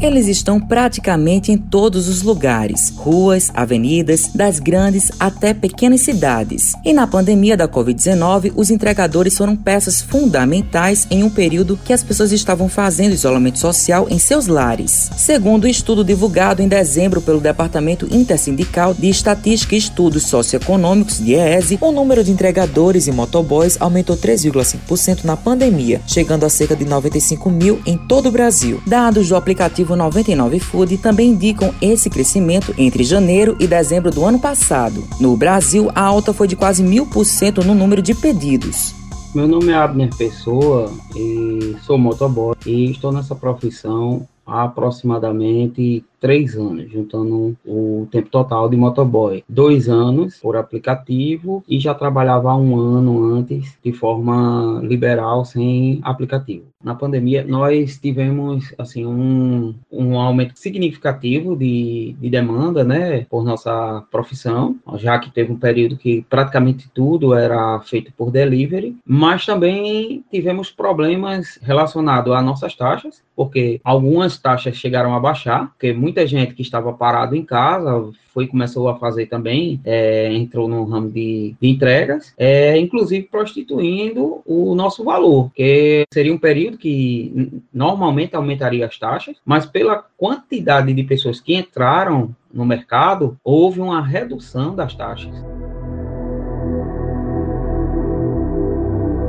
Eles estão praticamente em todos os lugares, ruas, avenidas, das grandes até pequenas cidades. E na pandemia da Covid-19, os entregadores foram peças fundamentais em um período que as pessoas estavam fazendo isolamento social em seus lares. Segundo o estudo divulgado em dezembro pelo Departamento Intersindical de Estatística e Estudos Socioeconômicos, DIEESE, o número de entregadores e motoboys aumentou 3,5% na pandemia, chegando a cerca de 95 mil em todo o Brasil. Dados do aplicativo 99 Food também indicam esse crescimento entre janeiro e dezembro do ano passado. No Brasil, a alta foi de quase mil por cento no número de pedidos. Meu nome é Abner Pessoa e sou motoboy e estou nessa profissão há aproximadamente três anos, juntando o tempo total de motoboy. Dois anos por aplicativo e já trabalhava um ano antes de forma liberal, sem aplicativo. Na pandemia, nós tivemos assim um, um aumento significativo de, de demanda, né, por nossa profissão, já que teve um período que praticamente tudo era feito por delivery, mas também tivemos problemas relacionados a nossas taxas, porque algumas taxas chegaram a baixar, porque muita gente que estava parado em casa foi começou a fazer também, é, entrou no ramo de, de entregas, é, inclusive prostituindo o nosso valor, que seria um período que normalmente aumentaria as taxas, mas pela quantidade de pessoas que entraram no mercado, houve uma redução das taxas.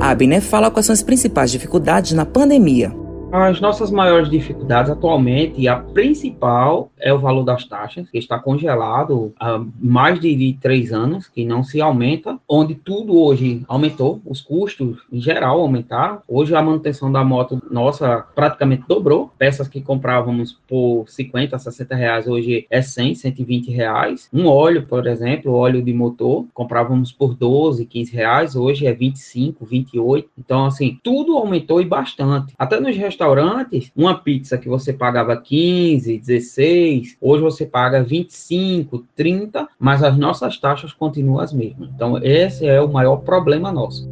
A Abner fala quais são as principais dificuldades na pandemia. As nossas maiores dificuldades atualmente, a principal é o valor das taxas, que está congelado há mais de três anos, que não se aumenta, onde tudo hoje aumentou, os custos em geral aumentaram. Hoje a manutenção da moto nossa praticamente dobrou, peças que comprávamos por 50, 60 reais, hoje é 100, 120 reais. Um óleo, por exemplo, óleo de motor, comprávamos por 12, 15 reais, hoje é 25, 28. Então, assim, tudo aumentou e bastante. Até nos restaurantes restaurantes, uma pizza que você pagava 15, 16, hoje você paga 25, 30, mas as nossas taxas continuam as mesmas. Então, esse é o maior problema nosso.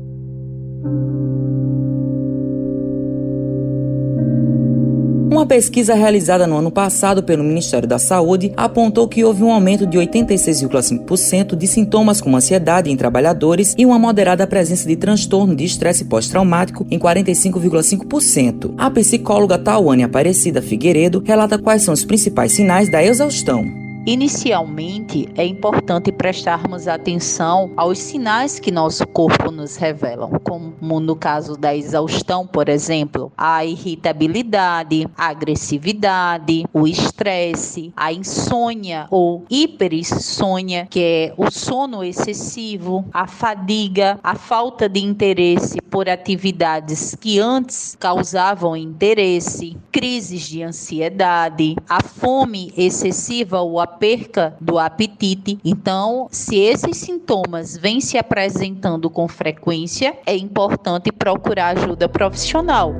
Uma pesquisa realizada no ano passado pelo Ministério da Saúde apontou que houve um aumento de 86,5% de sintomas como ansiedade em trabalhadores e uma moderada presença de transtorno de estresse pós-traumático em 45,5%. A psicóloga Tawane Aparecida Figueiredo relata quais são os principais sinais da exaustão. Inicialmente, é importante prestarmos atenção aos sinais que nosso corpo nos revelam, como no caso da exaustão, por exemplo, a irritabilidade, a agressividade, o estresse, a insônia ou hiperinsônia, que é o sono excessivo, a fadiga, a falta de interesse por atividades que antes causavam interesse, crises de ansiedade, a fome excessiva ou a perca do apetite. Então, se esses sintomas vêm se apresentando com frequência, é importante procurar ajuda profissional.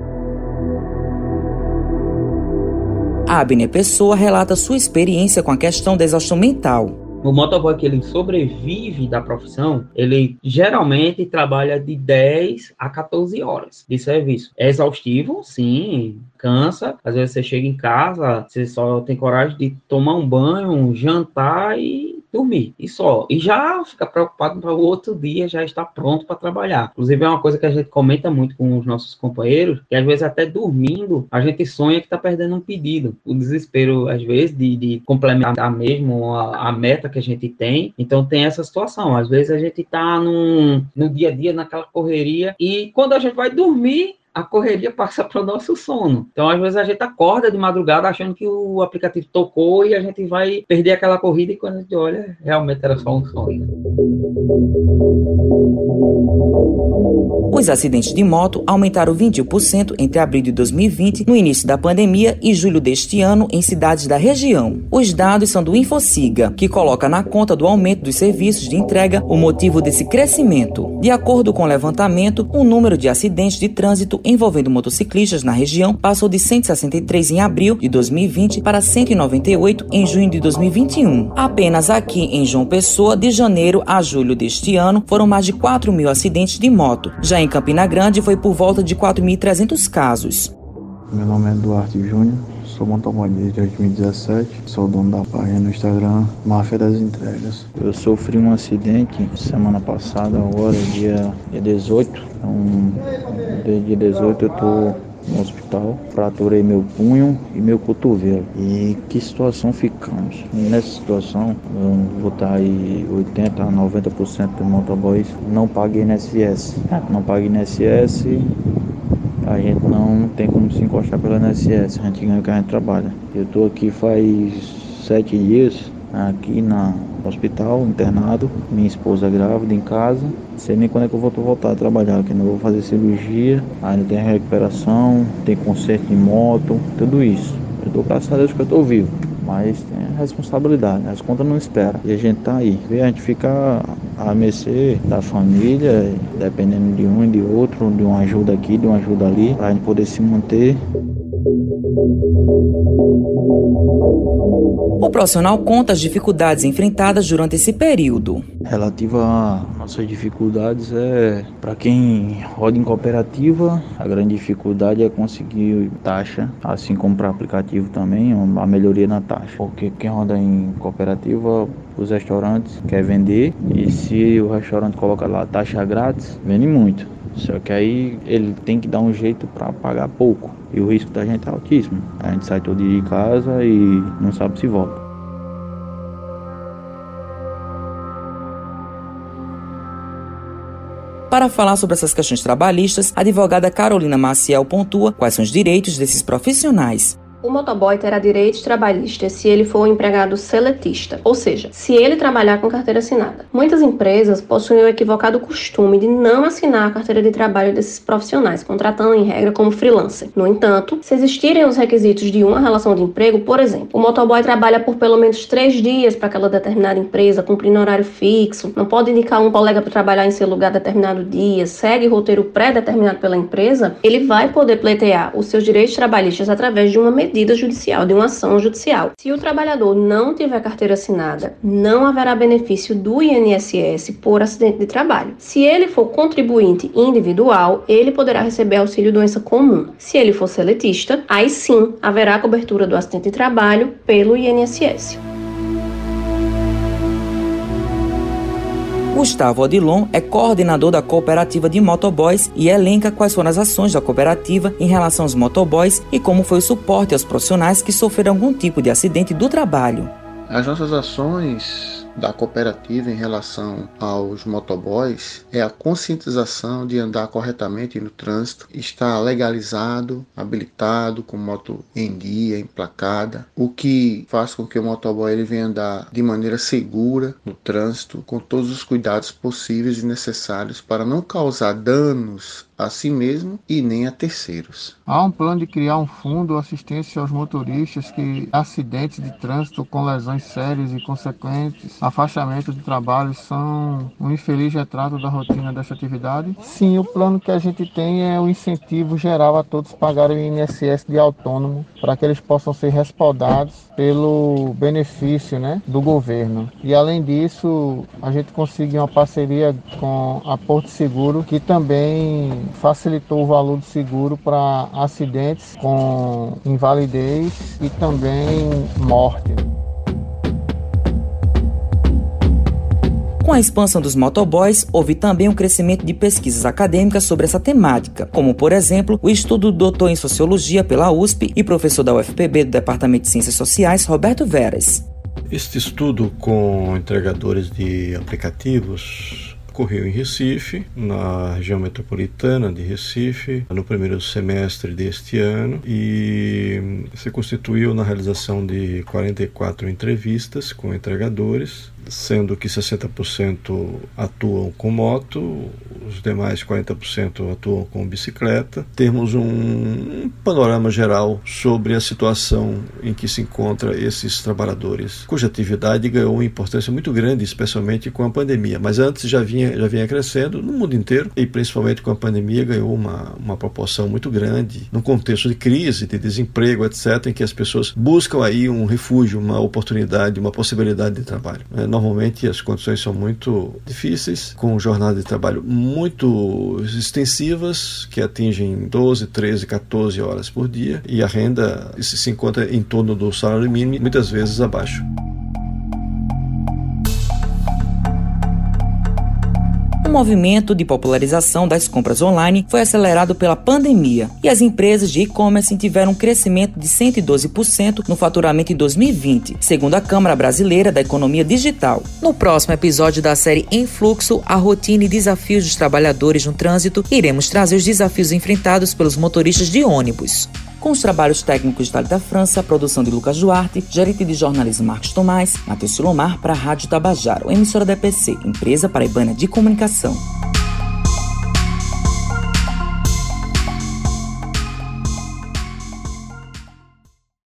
A Abner Pessoa relata sua experiência com a questão da exaustão mental. O motoboy que ele sobrevive da profissão, ele geralmente trabalha de 10 a 14 horas de serviço. É exaustivo, sim, cansa. Às vezes você chega em casa, você só tem coragem de tomar um banho, jantar e dormir e só. E já fica preocupado para o outro dia já estar pronto para trabalhar. Inclusive, é uma coisa que a gente comenta muito com os nossos companheiros, que às vezes até dormindo, a gente sonha que está perdendo um pedido. O desespero, às vezes, de, de complementar mesmo a, a, meta que a gente tem. Então, tem essa situação. Às vezes, a gente está no dia a dia, naquela correria, e quando a gente vai dormir, a correria passa para o nosso sono. Então, às vezes, a gente acorda de madrugada achando que o aplicativo tocou e a gente vai perder aquela corrida e quando a gente olha, realmente era só um sonho. Os acidentes de moto aumentaram 21% entre abril de 2020, no início da pandemia, e julho deste ano em cidades da região. Os dados são do Infociga, que coloca na conta do aumento dos serviços de entrega o motivo desse crescimento. De acordo com o levantamento, o número de acidentes de trânsito envolvendo motociclistas na região passou de 163 em abril de 2020 para 198 em junho de 2021. Apenas aqui em João Pessoa, de janeiro a julho deste ano, foram mais de 4 mil acidentes de moto. Já em Campina Grande, foi por volta de 4.300 casos. Meu nome é Duarte Júnior, sou motoboy desde 2017, sou dono da página no Instagram Máfia das Entregas. Eu sofri um acidente semana passada, agora dia, dia 18, então desde dia 18 eu tô no hospital, fraturei meu punho e meu cotovelo. E que situação ficamos? Nessa situação, eu vou estar aí 80 a 90% dos motoboys não paguei INSS. Não paguei INSS, a gente não tem como se encostar pela INSS, a gente ganha o que a gente trabalha. Eu estou aqui faz sete dias, aqui na hospital, internado, minha esposa grávida em casa. Sei nem quando é que eu vou voltar a trabalhar, que não vou fazer cirurgia, ainda tem recuperação, tem conserto de moto, tudo isso. Eu dou graças a Deus que eu estou vivo, mas tem a responsabilidade, as contas não esperam. E a gente tá aí. A gente fica a mercê da família, dependendo de um e de outro, de uma ajuda aqui, de uma ajuda ali, para a gente poder se manter. Profissional conta as dificuldades enfrentadas durante esse período. Relativa a nossas dificuldades é para quem roda em cooperativa, a grande dificuldade é conseguir taxa, assim como para aplicativo também, a melhoria na taxa. Porque quem roda em cooperativa, os restaurantes quer vender e se o restaurante coloca lá taxa grátis, vende muito. Só que aí ele tem que dar um jeito para pagar pouco. E o risco da gente é altíssimo. A gente sai todo dia de casa e não sabe se volta. Para falar sobre essas questões trabalhistas, a advogada Carolina Maciel pontua quais são os direitos desses profissionais. O motoboy terá direitos trabalhistas se ele for um empregado seletista, ou seja, se ele trabalhar com carteira assinada. Muitas empresas possuem o equivocado costume de não assinar a carteira de trabalho desses profissionais, contratando em regra como freelancer. No entanto, se existirem os requisitos de uma relação de emprego, por exemplo, o motoboy trabalha por pelo menos três dias para aquela determinada empresa, cumprindo horário fixo, não pode indicar um colega para trabalhar em seu lugar determinado dia, segue roteiro pré-determinado pela empresa, ele vai poder pleitear os seus direitos trabalhistas através de uma medida medida judicial, de uma ação judicial. Se o trabalhador não tiver carteira assinada, não haverá benefício do INSS por acidente de trabalho. Se ele for contribuinte individual, ele poderá receber auxílio doença comum. Se ele for seletista, aí sim haverá cobertura do acidente de trabalho pelo INSS. Gustavo Odilon é coordenador da cooperativa de motoboys e elenca quais foram as ações da cooperativa em relação aos motoboys e como foi o suporte aos profissionais que sofreram algum tipo de acidente do trabalho. As nossas ações da cooperativa em relação aos motoboys é a conscientização de andar corretamente no trânsito, estar legalizado, habilitado, com moto em dia, emplacada, o que faz com que o motoboy ele venha andar de maneira segura no trânsito, com todos os cuidados possíveis e necessários para não causar danos a si mesmo e nem a terceiros. Há um plano de criar um fundo assistência aos motoristas que acidentes de trânsito com lesões sérias e consequentes afastamento de trabalho são um infeliz retrato da rotina dessa atividade. Sim, o plano que a gente tem é o incentivo geral a todos pagarem o INSS de autônomo para que eles possam ser respaldados pelo benefício né, do governo. E além disso, a gente conseguiu uma parceria com a Porto Seguro que também facilitou o valor do seguro para acidentes com invalidez e também morte. Com a expansão dos motoboys, houve também um crescimento de pesquisas acadêmicas sobre essa temática, como, por exemplo, o estudo do doutor em Sociologia pela USP e professor da UFPB do Departamento de Ciências Sociais, Roberto Veras. Este estudo com entregadores de aplicativos ocorreu em Recife, na região metropolitana de Recife, no primeiro semestre deste ano e se constituiu na realização de 44 entrevistas com entregadores sendo que 60% atuam com moto, os demais 40% atuam com bicicleta. Temos um panorama geral sobre a situação em que se encontra esses trabalhadores, cuja atividade ganhou uma importância muito grande, especialmente com a pandemia, mas antes já vinha já vinha crescendo no mundo inteiro e principalmente com a pandemia ganhou uma, uma proporção muito grande num contexto de crise, de desemprego, etc., em que as pessoas buscam aí um refúgio, uma oportunidade, uma possibilidade de trabalho. É, normalmente as condições são muito difíceis, com jornadas de trabalho muito extensivas, que atingem 12, 13, 14 horas por dia, e a renda se encontra em torno do salário mínimo, muitas vezes abaixo. O movimento de popularização das compras online foi acelerado pela pandemia e as empresas de e-commerce tiveram um crescimento de 112% no faturamento em 2020, segundo a Câmara Brasileira da Economia Digital. No próximo episódio da série Em Fluxo, a rotina e desafios dos trabalhadores no trânsito, iremos trazer os desafios enfrentados pelos motoristas de ônibus com os trabalhos técnicos de Thalita França, produção de Lucas Duarte, gerente de jornalismo Marcos Tomás, Matheus Silomar para a Rádio Tabajaro, emissora da EPC, Empresa Paraibana de Comunicação.